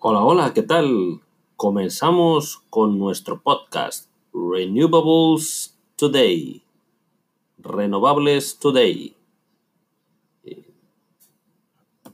Hola, hola, ¿qué tal? Comenzamos con nuestro podcast Renewables Today. Renovables Today.